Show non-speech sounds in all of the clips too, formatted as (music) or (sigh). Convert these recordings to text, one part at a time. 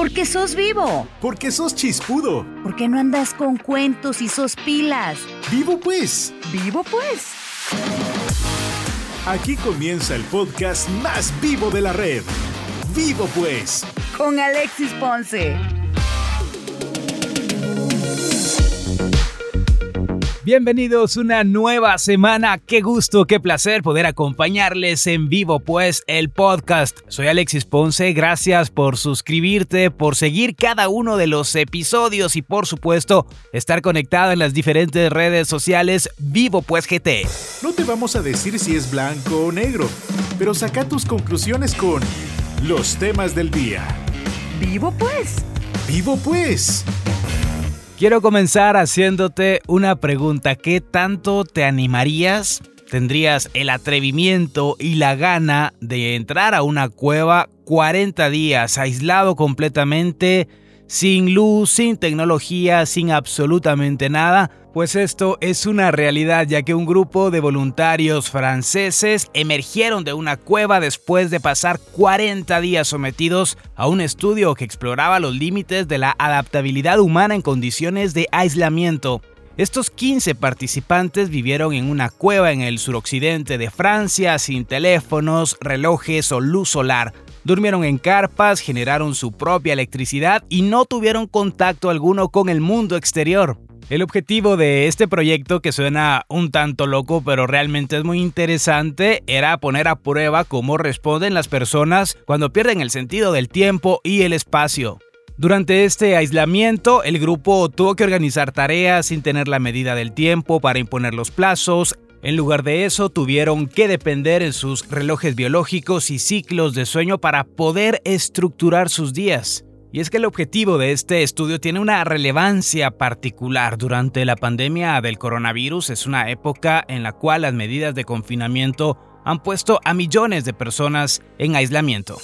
Porque sos vivo. Porque sos chispudo. Porque no andas con cuentos y sos pilas. Vivo pues. Vivo pues. Aquí comienza el podcast más vivo de la red. Vivo pues. Con Alexis Ponce. Bienvenidos una nueva semana. Qué gusto, qué placer poder acompañarles en vivo, pues, el podcast. Soy Alexis Ponce. Gracias por suscribirte, por seguir cada uno de los episodios y, por supuesto, estar conectado en las diferentes redes sociales Vivo Pues GT. No te vamos a decir si es blanco o negro, pero saca tus conclusiones con los temas del día. Vivo pues. Vivo pues. Quiero comenzar haciéndote una pregunta. ¿Qué tanto te animarías? ¿Tendrías el atrevimiento y la gana de entrar a una cueva 40 días aislado completamente, sin luz, sin tecnología, sin absolutamente nada? Pues esto es una realidad ya que un grupo de voluntarios franceses emergieron de una cueva después de pasar 40 días sometidos a un estudio que exploraba los límites de la adaptabilidad humana en condiciones de aislamiento. Estos 15 participantes vivieron en una cueva en el suroccidente de Francia sin teléfonos, relojes o luz solar. Durmieron en carpas, generaron su propia electricidad y no tuvieron contacto alguno con el mundo exterior. El objetivo de este proyecto, que suena un tanto loco, pero realmente es muy interesante, era poner a prueba cómo responden las personas cuando pierden el sentido del tiempo y el espacio. Durante este aislamiento, el grupo tuvo que organizar tareas sin tener la medida del tiempo para imponer los plazos. En lugar de eso, tuvieron que depender en sus relojes biológicos y ciclos de sueño para poder estructurar sus días. Y es que el objetivo de este estudio tiene una relevancia particular. Durante la pandemia del coronavirus es una época en la cual las medidas de confinamiento han puesto a millones de personas en aislamiento.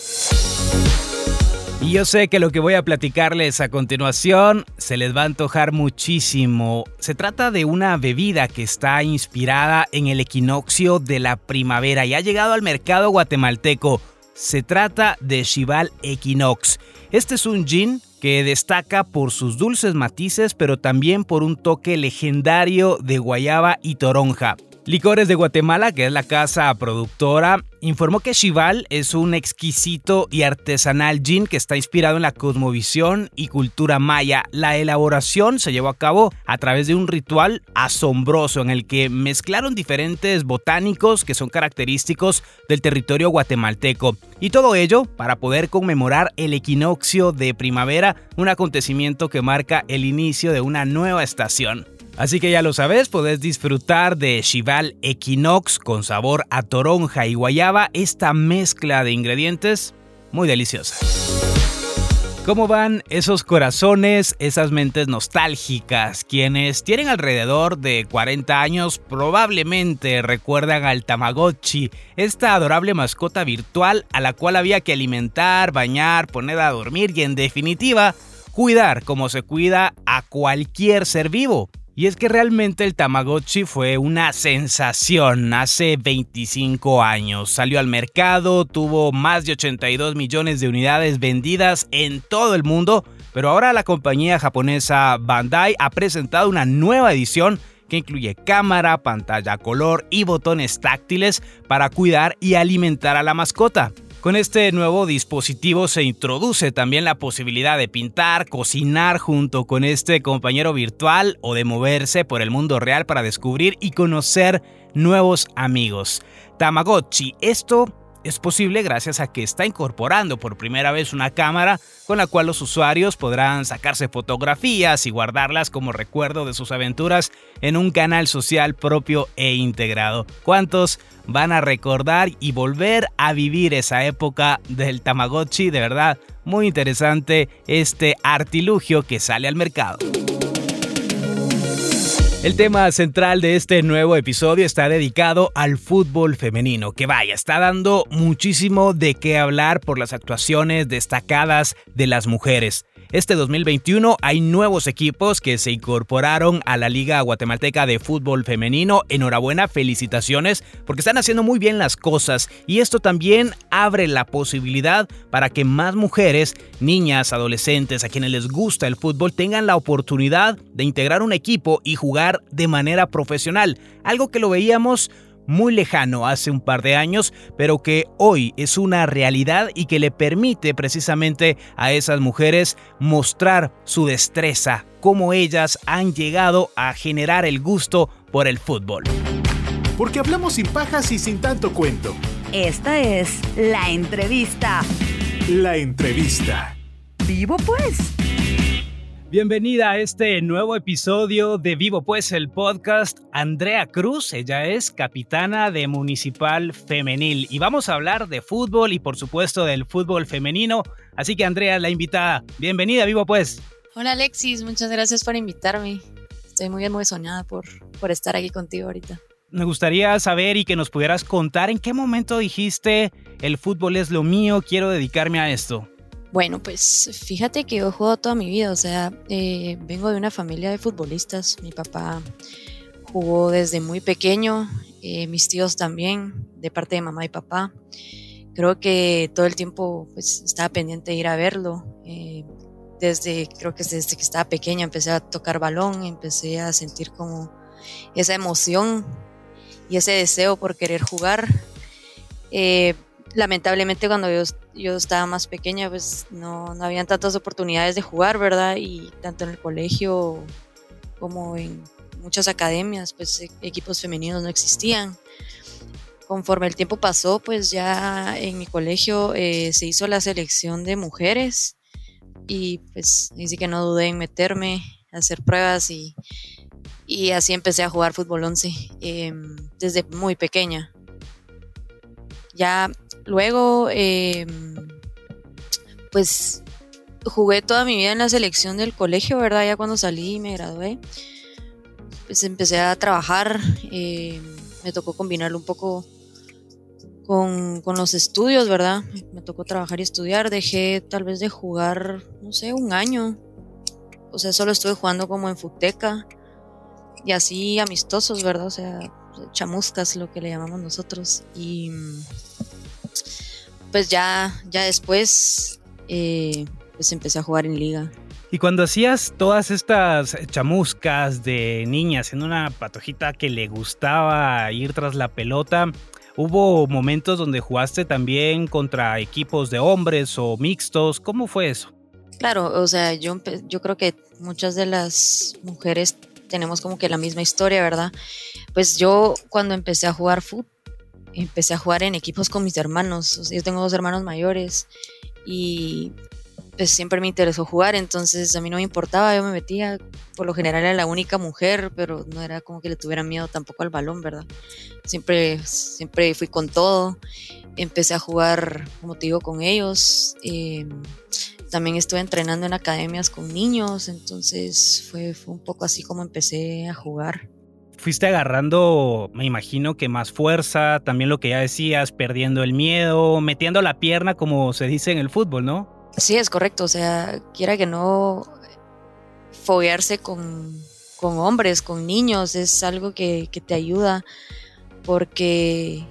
Y yo sé que lo que voy a platicarles a continuación se les va a antojar muchísimo. Se trata de una bebida que está inspirada en el equinoccio de la primavera y ha llegado al mercado guatemalteco. Se trata de Chival Equinox. Este es un gin que destaca por sus dulces matices, pero también por un toque legendario de guayaba y toronja. Licores de Guatemala, que es la casa productora, informó que Chival es un exquisito y artesanal gin que está inspirado en la cosmovisión y cultura maya. La elaboración se llevó a cabo a través de un ritual asombroso en el que mezclaron diferentes botánicos que son característicos del territorio guatemalteco. Y todo ello para poder conmemorar el equinoccio de primavera, un acontecimiento que marca el inicio de una nueva estación. Así que ya lo sabes, podés disfrutar de Chival Equinox con sabor a toronja y guayaba, esta mezcla de ingredientes muy deliciosa. ¿Cómo van esos corazones, esas mentes nostálgicas? Quienes tienen alrededor de 40 años probablemente recuerdan al Tamagotchi, esta adorable mascota virtual a la cual había que alimentar, bañar, poner a dormir y en definitiva, cuidar como se cuida a cualquier ser vivo. Y es que realmente el Tamagotchi fue una sensación hace 25 años. Salió al mercado, tuvo más de 82 millones de unidades vendidas en todo el mundo, pero ahora la compañía japonesa Bandai ha presentado una nueva edición que incluye cámara, pantalla color y botones táctiles para cuidar y alimentar a la mascota. Con este nuevo dispositivo se introduce también la posibilidad de pintar, cocinar junto con este compañero virtual o de moverse por el mundo real para descubrir y conocer nuevos amigos. Tamagotchi, esto es posible gracias a que está incorporando por primera vez una cámara con la cual los usuarios podrán sacarse fotografías y guardarlas como recuerdo de sus aventuras en un canal social propio e integrado. ¿Cuántos van a recordar y volver a vivir esa época del Tamagotchi? De verdad, muy interesante este artilugio que sale al mercado. El tema central de este nuevo episodio está dedicado al fútbol femenino, que vaya, está dando muchísimo de qué hablar por las actuaciones destacadas de las mujeres. Este 2021 hay nuevos equipos que se incorporaron a la Liga Guatemalteca de Fútbol Femenino. Enhorabuena, felicitaciones, porque están haciendo muy bien las cosas y esto también abre la posibilidad para que más mujeres, niñas, adolescentes, a quienes les gusta el fútbol, tengan la oportunidad de integrar un equipo y jugar de manera profesional, algo que lo veíamos muy lejano hace un par de años, pero que hoy es una realidad y que le permite precisamente a esas mujeres mostrar su destreza, cómo ellas han llegado a generar el gusto por el fútbol. Porque hablamos sin pajas y sin tanto cuento. Esta es la entrevista. La entrevista. Vivo pues. Bienvenida a este nuevo episodio de Vivo Pues el podcast. Andrea Cruz, ella es capitana de Municipal Femenil y vamos a hablar de fútbol y por supuesto del fútbol femenino. Así que Andrea, la invitada, bienvenida a Vivo Pues. Hola Alexis, muchas gracias por invitarme. Estoy muy emocionada por, por estar aquí contigo ahorita. Me gustaría saber y que nos pudieras contar en qué momento dijiste el fútbol es lo mío, quiero dedicarme a esto. Bueno, pues fíjate que yo he jugado toda mi vida, o sea, eh, vengo de una familia de futbolistas. Mi papá jugó desde muy pequeño, eh, mis tíos también, de parte de mamá y papá. Creo que todo el tiempo pues, estaba pendiente de ir a verlo. Eh, desde, creo que desde que estaba pequeña empecé a tocar balón, empecé a sentir como esa emoción y ese deseo por querer jugar lamentablemente cuando yo, yo, estaba más pequeña, pues no, no habían tantas oportunidades de jugar, ¿verdad? Y tanto en el colegio como en muchas academias, pues e, equipos femeninos no existían. Conforme el tiempo pasó, pues ya en mi colegio eh, se hizo la selección de mujeres y pues así que no dudé en meterme, hacer pruebas y, y así empecé a jugar fútbol 11 em, desde muy pequeña. Ya luego, em, pues jugué toda mi vida en la selección del colegio, ¿verdad? Ya cuando salí y me gradué, pues empecé a trabajar. Em, me tocó combinarlo un poco con, con, los estudios, ¿verdad? Me tocó trabajar y estudiar. Dejé tal vez de jugar, no sé, un año. O sea, solo estuve jugando como en Futeca y así amistosos, ¿verdad? O sea, chamuscas, lo que le llamamos nosotros. Y pues ya, ya después, eh, pues empecé a jugar en liga. Y cuando hacías todas estas chamuscas de niñas en una patojita que le gustaba ir tras la pelota, ¿hubo momentos donde jugaste también contra equipos de hombres o mixtos? ¿Cómo fue eso? Claro, o sea, yo, yo creo que muchas de las mujeres tenemos como que la misma historia, ¿verdad? Pues yo cuando empecé a jugar fútbol, empecé a jugar en equipos con mis hermanos. yo tengo dos hermanos mayores y pues siempre me interesó jugar, entonces a mí no me importaba, yo me metía, por lo general era la única mujer, pero no era como que le tuviera miedo tampoco al balón, ¿verdad? Siempre, siempre fui con todo, empecé a jugar, como te digo, con ellos. Em, también estuve entrenando en academias con niños, entonces fue un poco así como empecé a jugar fuiste agarrando, me imagino que más fuerza, también lo que ya decías, perdiendo el miedo, metiendo la pierna como se dice en el fútbol, ¿no? Sí, es correcto, o sea, quiera que no foguearse con, con hombres, con niños, es algo que, que te ayuda porque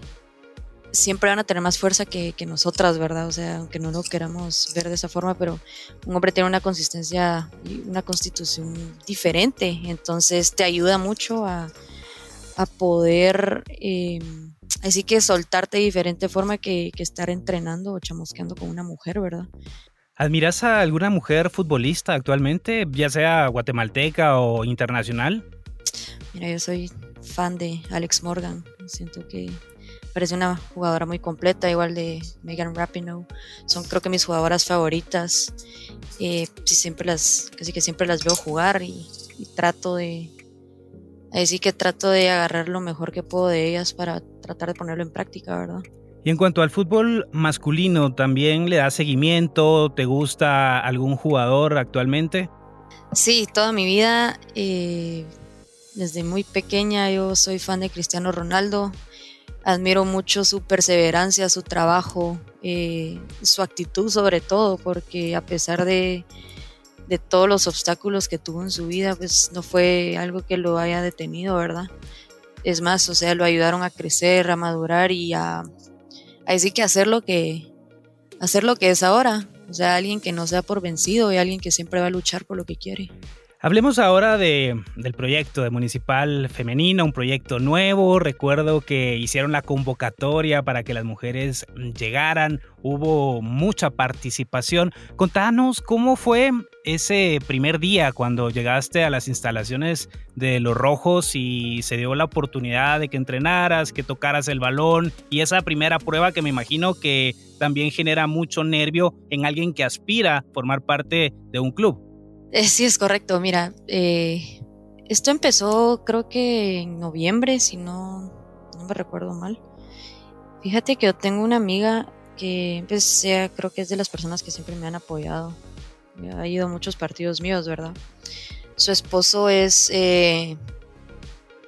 siempre van a tener más fuerza que, nosotras, ¿verdad? O sea, aunque no lo queramos ver de esa forma, pero un hombre tiene una consistencia y una constitución diferente, entonces te ayuda mucho a, poder, eh, así que soltarte de diferente forma que, que estar entrenando o chamosqueando con una mujer, ¿verdad? ¿Admiras a alguna mujer futbolista actualmente, ya sea guatemalteca o internacional? Mira, yo soy fan de Alex Morgan. Siento que parece una jugadora muy completa, igual de Megan Rapinoe. Son creo que mis jugadoras favoritas. Eh, siempre las, casi que siempre las veo jugar y, trato de, así que trato de agarrar lo mejor que puedo de ellas para tratar de ponerlo en práctica, ¿verdad? Y en cuanto al fútbol masculino, ¿también le das seguimiento? ¿Te gusta algún jugador actualmente? Sí, toda mi vida, eh, desde muy pequeña, yo soy fan de Cristiano Ronaldo admiro mucho su perseverancia, su trabajo, eh, su actitud sobre todo, porque a pesar de, de todos los obstáculos que tuvo en su vida, pues no fue algo que lo haya detenido, ¿verdad? Es más, o sea, lo ayudaron a crecer, a madurar y a, a decir que hacer lo que, hacer lo que es ahora. O sea, alguien que no sea por vencido y alguien que siempre va a luchar por lo que quiere. Hablemos ahora de, del proyecto de Municipal Femenina, un proyecto nuevo. Recuerdo que hicieron la convocatoria para que las mujeres llegaran, hubo mucha participación. Contanos cómo fue ese primer día cuando llegaste a las instalaciones de Los Rojos y se dio la oportunidad de que entrenaras, que tocaras el balón y esa primera prueba que me imagino que también genera mucho nervio en alguien que aspira a formar parte de un club. Eh, sí, es correcto. Mira, eh, esto empezó creo que en noviembre, si no, no me recuerdo mal. Fíjate que yo tengo una amiga que pues, creo que es de las personas que siempre me han apoyado. Ha ido a muchos partidos míos, ¿verdad? Su esposo es eh,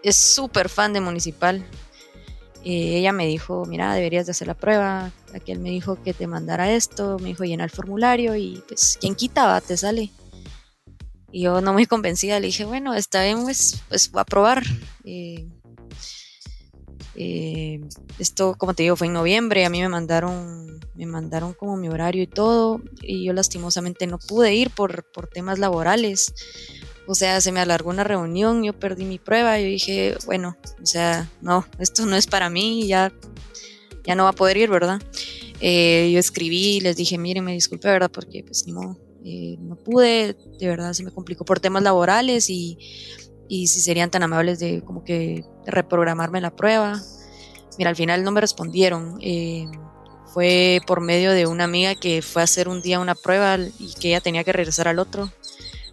es súper fan de Municipal. Ella me dijo, mira, deberías de hacer la prueba. Aquel me dijo que te mandara esto, me dijo llena el formulario y pues quien quitaba te sale. Y yo no muy convencida le dije, bueno, está bien, pues, pues voy a probar. Esto, como te digo, fue en noviembre, a mí me mandaron, me mandaron como mi horario y todo, y yo lastimosamente no pude ir por, por temas laborales. O sea, se me alargó una reunión, yo perdí mi prueba, yo dije, bueno, o sea, no, esto no es para mí, ya, ya no va a poder ir, ¿verdad? Eh, yo escribí, les dije, miren, me disculpe, ¿verdad? Porque pues ni modo, eh, no pude, de verdad se me complicó por temas laborales y, y si serían tan amables de como que reprogramarme la prueba. Mira, al final no me respondieron. Eh, fue por medio de una amiga que fue a hacer un día una prueba y que ella tenía que regresar al otro.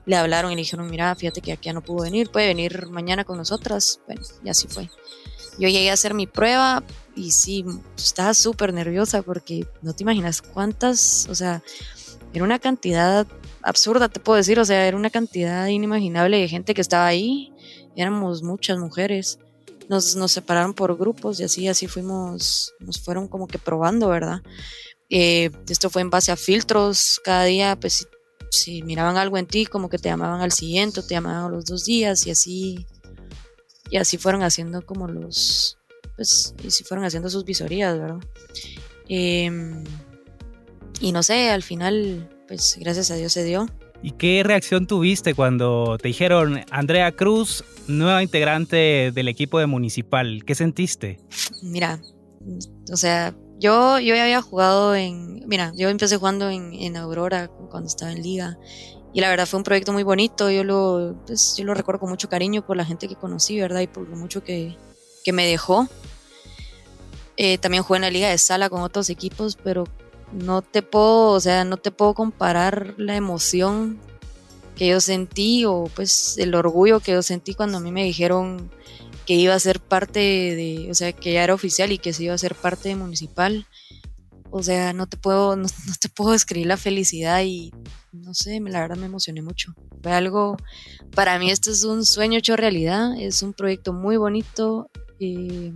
Le hablaron y le dijeron, mira, fíjate que aquí ya no pudo venir, puede venir mañana con nosotras. Bueno, y así fue. Yo llegué a hacer mi prueba y sí, estaba súper nerviosa porque no te imaginas cuántas, o sea, era una cantidad absurda, te puedo decir, o sea, era una cantidad inimaginable de gente que estaba ahí, éramos muchas mujeres, nos, nos separaron por grupos y así, así fuimos, nos fueron como que probando, ¿verdad? Eh, esto fue en base a filtros, cada día, pues si, miraban algo en ti, como que te llamaban al siguiente, te llamaban a los dos días y así, y así fueron haciendo como los, pues, y así fueron haciendo sus visorías, ¿verdad? Eh, y no sé, al final, pues gracias a Dios se dio. ¿Y qué reacción tuviste cuando te dijeron, Andrea Cruz, nueva integrante del equipo de Municipal? ¿Qué sentiste? Mira, o sea, yo, yo ya había jugado en, mira, yo empecé jugando en, en Aurora cuando estaba en liga y la verdad fue un proyecto muy bonito, yo lo, pues, yo lo recuerdo con mucho cariño por la gente que conocí, ¿verdad? Y por lo mucho que, que me dejó. Eh, también jugué en la liga de sala con otros equipos, pero no te puedo, o sea, no te puedo comparar la emoción que yo sentí o pues el orgullo que yo sentí cuando a mí me dijeron que iba a ser parte de, o sea, que ya era oficial y que se iba a ser parte de municipal. O sea, no te puedo, (laughs) no, te puedo describir la felicidad y no sé, la verdad me emocioné mucho. Fue algo, para mí esto es un sueño hecho realidad, es un proyecto muy bonito y,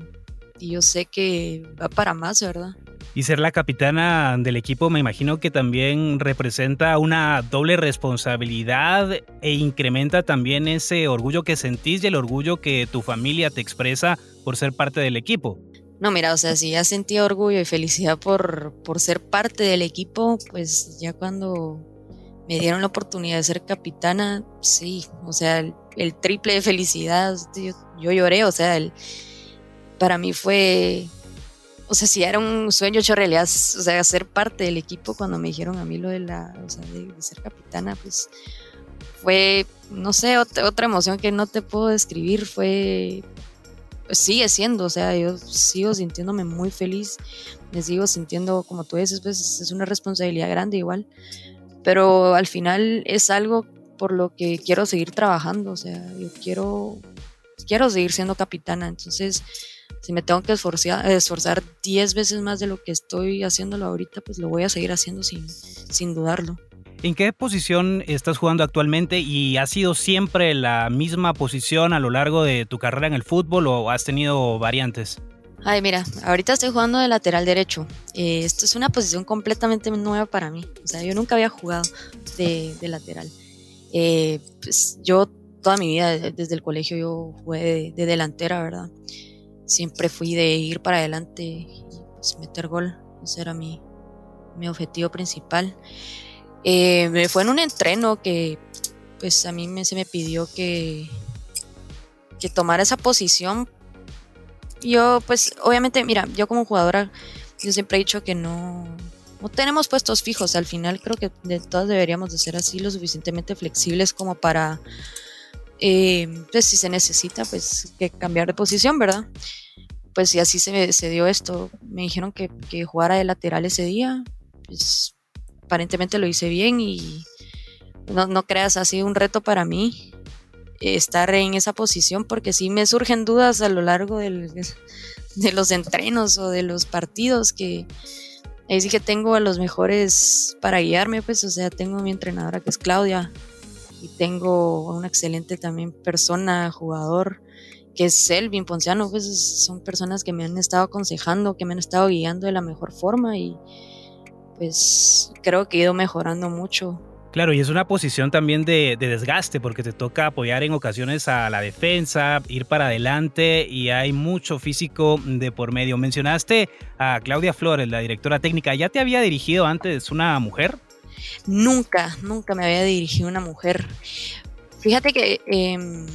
y yo sé que va para más, ¿verdad? Y ser la capitana del equipo me imagino que también representa una doble responsabilidad e incrementa también ese orgullo que sentís y el orgullo que tu familia te expresa por ser parte del equipo. No, mira, o sea, si ya sentía orgullo y felicidad por, por ser parte del equipo, pues ya cuando me dieron la oportunidad de ser capitana, sí, o sea, el, triple de felicidad, yo, yo, lloré, o sea, para mí fue o sea, si era un sueño hecho realidad, o sea, ser parte del equipo cuando me dijeron a mí lo de la, o sea, de, ser capitana, pues fue, no sé, otra, emoción que no te puedo describir, fue, pues sigue siendo, o sea, yo sigo sintiéndome muy feliz, me sigo sintiendo, como tú dices, pues es una responsabilidad grande igual, pero al final es algo por lo que quiero seguir trabajando, o sea, yo quiero, quiero seguir siendo capitana, entonces si me tengo que esforzar, esforzar 10 veces más de lo que estoy haciéndolo ahorita, pues lo voy a seguir haciendo sin, sin dudarlo. ¿En qué posición estás jugando actualmente y ha sido siempre la misma posición a lo largo de tu carrera en el fútbol o has tenido variantes? Ay, mira, ahorita estoy jugando de lateral derecho. Eh, esto es una posición completamente nueva para mí. O sea, yo nunca había jugado de, de lateral. Eh, pues yo toda mi vida, desde el colegio, yo jugué de, delantera, ¿verdad? Siempre fui de ir para adelante y pues, meter gol. Ese era mi, mi objetivo principal. Eh, fue en un entreno que pues a mí me, se me pidió que, que tomara esa posición. Yo pues obviamente, mira, yo como jugadora, yo siempre he dicho que no, no tenemos puestos fijos. Al final creo que de todas deberíamos de ser así lo suficientemente flexibles como para, eh, pues si se necesita, pues que cambiar de posición, ¿verdad? Pues y así se, se dio esto. Me dijeron que, que jugara de lateral ese día. Pues aparentemente lo hice bien y no, no creas, ha sido un reto para mí estar en esa posición porque sí me surgen dudas a lo largo del, (laughs) de los entrenos o de los partidos que ahí sí que tengo a los mejores para guiarme, pues o sea, tengo a mi entrenadora que es Claudia y tengo una excelente también persona, jugador que es Elvin Ponciano, pues son personas que me han estado aconsejando, que me han estado guiando de la mejor forma y pues creo que he ido mejorando mucho Claro, y es una posición también de, desgaste porque te toca apoyar en ocasiones a la defensa, ir para adelante y hay mucho físico de por medio. Mencionaste a Claudia Flores, la directora técnica. ¿Ya te había dirigido antes una mujer? Nunca, nunca me había dirigido una mujer. Fíjate que em,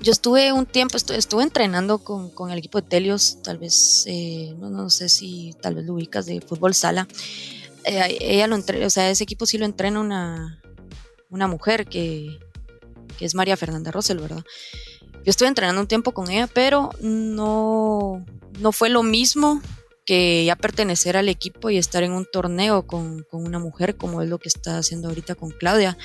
yo estuve un tiempo, estuve, entrenando con, el equipo de Telios, tal vez, eh, no, no sé si tal vez lo ubicas de fútbol sala eh, ella lo o sea, ese equipo sí lo entrena una, una mujer que, que es María Fernanda Rosel, ¿verdad? Yo estuve entrenando un tiempo con ella, pero no, no fue lo mismo que ya pertenecer al equipo y estar en un torneo con, con, una mujer como es lo que está haciendo ahorita con Claudia.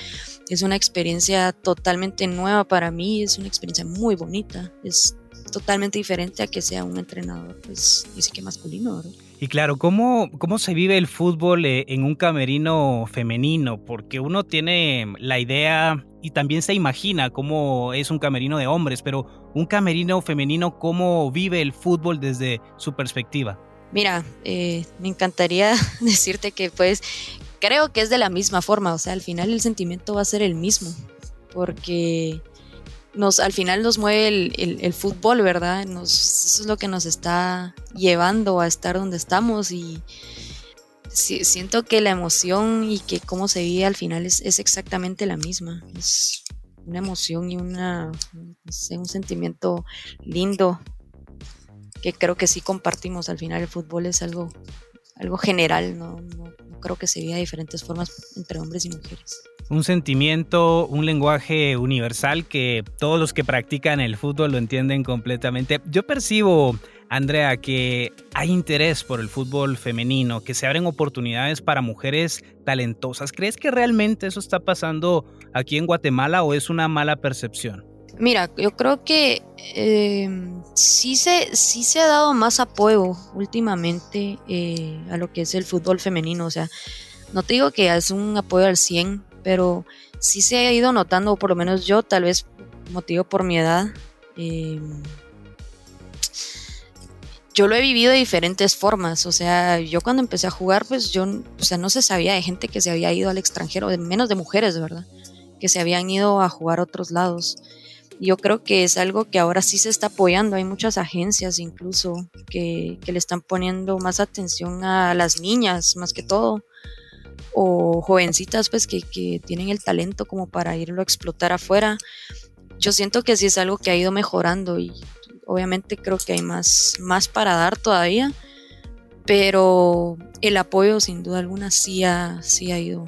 Es una experiencia totalmente nueva para mí, es una experiencia muy bonita, es totalmente diferente a que sea un entrenador, pues dice que masculino, ¿verdad? Y claro, ¿cómo, ¿cómo se vive el fútbol eh, en un camerino femenino? Porque uno tiene la idea y también se imagina cómo es un camerino de hombres, pero un camerino femenino, ¿cómo vive el fútbol desde su perspectiva? Mira, eh, me encantaría (laughs) decirte que pues creo que es de la misma forma, o sea, al final el sentimiento va a ser el mismo, porque nos, al final nos mueve el, fútbol, ¿verdad? Nos, eso es lo que nos está llevando a estar donde estamos y siento que la emoción y que cómo se vive al final es, exactamente la misma. Es una emoción y una, un sentimiento lindo creo que sí compartimos. Al final el fútbol es algo, algo general, no, creo que se viva de diferentes formas entre hombres y mujeres un sentimiento, un lenguaje universal que todos los que practican el fútbol lo entienden completamente. Yo percibo, Andrea, que hay interés por el fútbol femenino, que se abren oportunidades para mujeres talentosas. ¿Crees que realmente eso está pasando aquí en Guatemala o es una mala percepción? Mira, yo creo que eh, sí, se, sí se ha dado más apoyo últimamente eh, a lo que es el fútbol femenino. O sea, no te digo que es un apoyo al 100, pero sí se ha ido notando, por lo menos yo, tal vez motivo por mi edad, em, yo lo he vivido de diferentes formas. O sea, yo cuando empecé a jugar, pues yo, o sea, no se sabía de gente que se había ido al extranjero, menos de mujeres, ¿verdad? Que se habían ido a jugar a otros lados. Yo creo que es algo que ahora sí se está apoyando. Hay muchas agencias incluso que, que le están poniendo más atención a las niñas, más que todo o jovencitas pues que, tienen el talento como para irlo a explotar afuera. Yo siento que sí es algo que ha ido mejorando y obviamente creo que hay más, más para dar todavía, pero el apoyo sin duda alguna sí ha, sí ha ido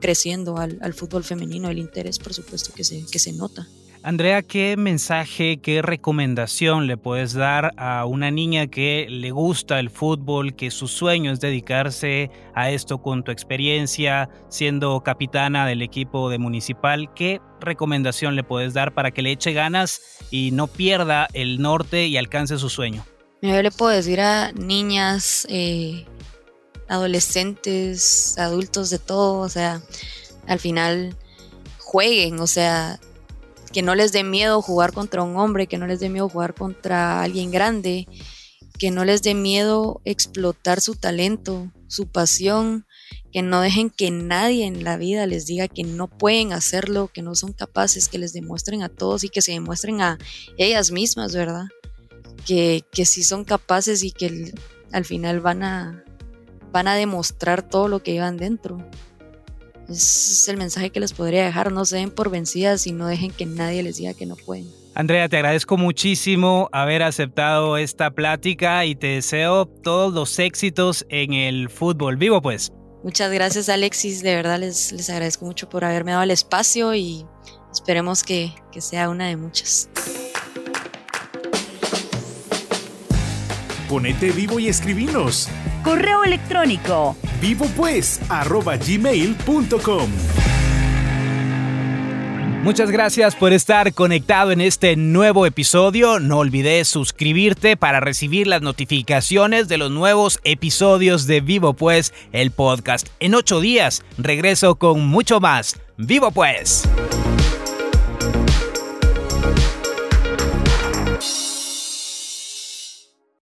creciendo al, al fútbol femenino, el interés por supuesto que se, que se nota. Andrea, ¿qué mensaje, qué recomendación le puedes dar a una niña que le gusta el fútbol, que su sueño es dedicarse a esto con tu experiencia, siendo capitana del equipo de municipal? ¿Qué recomendación le puedes dar para que le eche ganas y no pierda el norte y alcance su sueño? Yo le puedo decir a niñas, eh, adolescentes, adultos, de todo, o sea, al final jueguen, o sea, que no les dé miedo jugar contra un hombre, que no les dé miedo jugar contra alguien grande, que no les dé miedo explotar su talento, su pasión, que no dejen que nadie en la vida les diga que no pueden hacerlo, que no son capaces, que les demuestren a todos y que se demuestren a ellas mismas, ¿verdad? Que, que sí son capaces y que al final van a, van a demostrar todo lo que llevan dentro. Es el mensaje que les podría dejar. No se den por vencidas y no dejen que nadie les diga que no pueden. Andrea, te agradezco muchísimo haber aceptado esta plática y te deseo todos los éxitos en el fútbol vivo, pues. Muchas gracias, Alexis. De verdad les, les agradezco mucho por haberme dado el espacio y esperemos que, que sea una de muchas. Ponete vivo y escribinos. Correo electrónico. Vivo pues, arroba gmail.com. Muchas gracias por estar conectado en este nuevo episodio. No olvides suscribirte para recibir las notificaciones de los nuevos episodios de Vivo Pues, el podcast. En ocho días regreso con mucho más. Vivo Pues.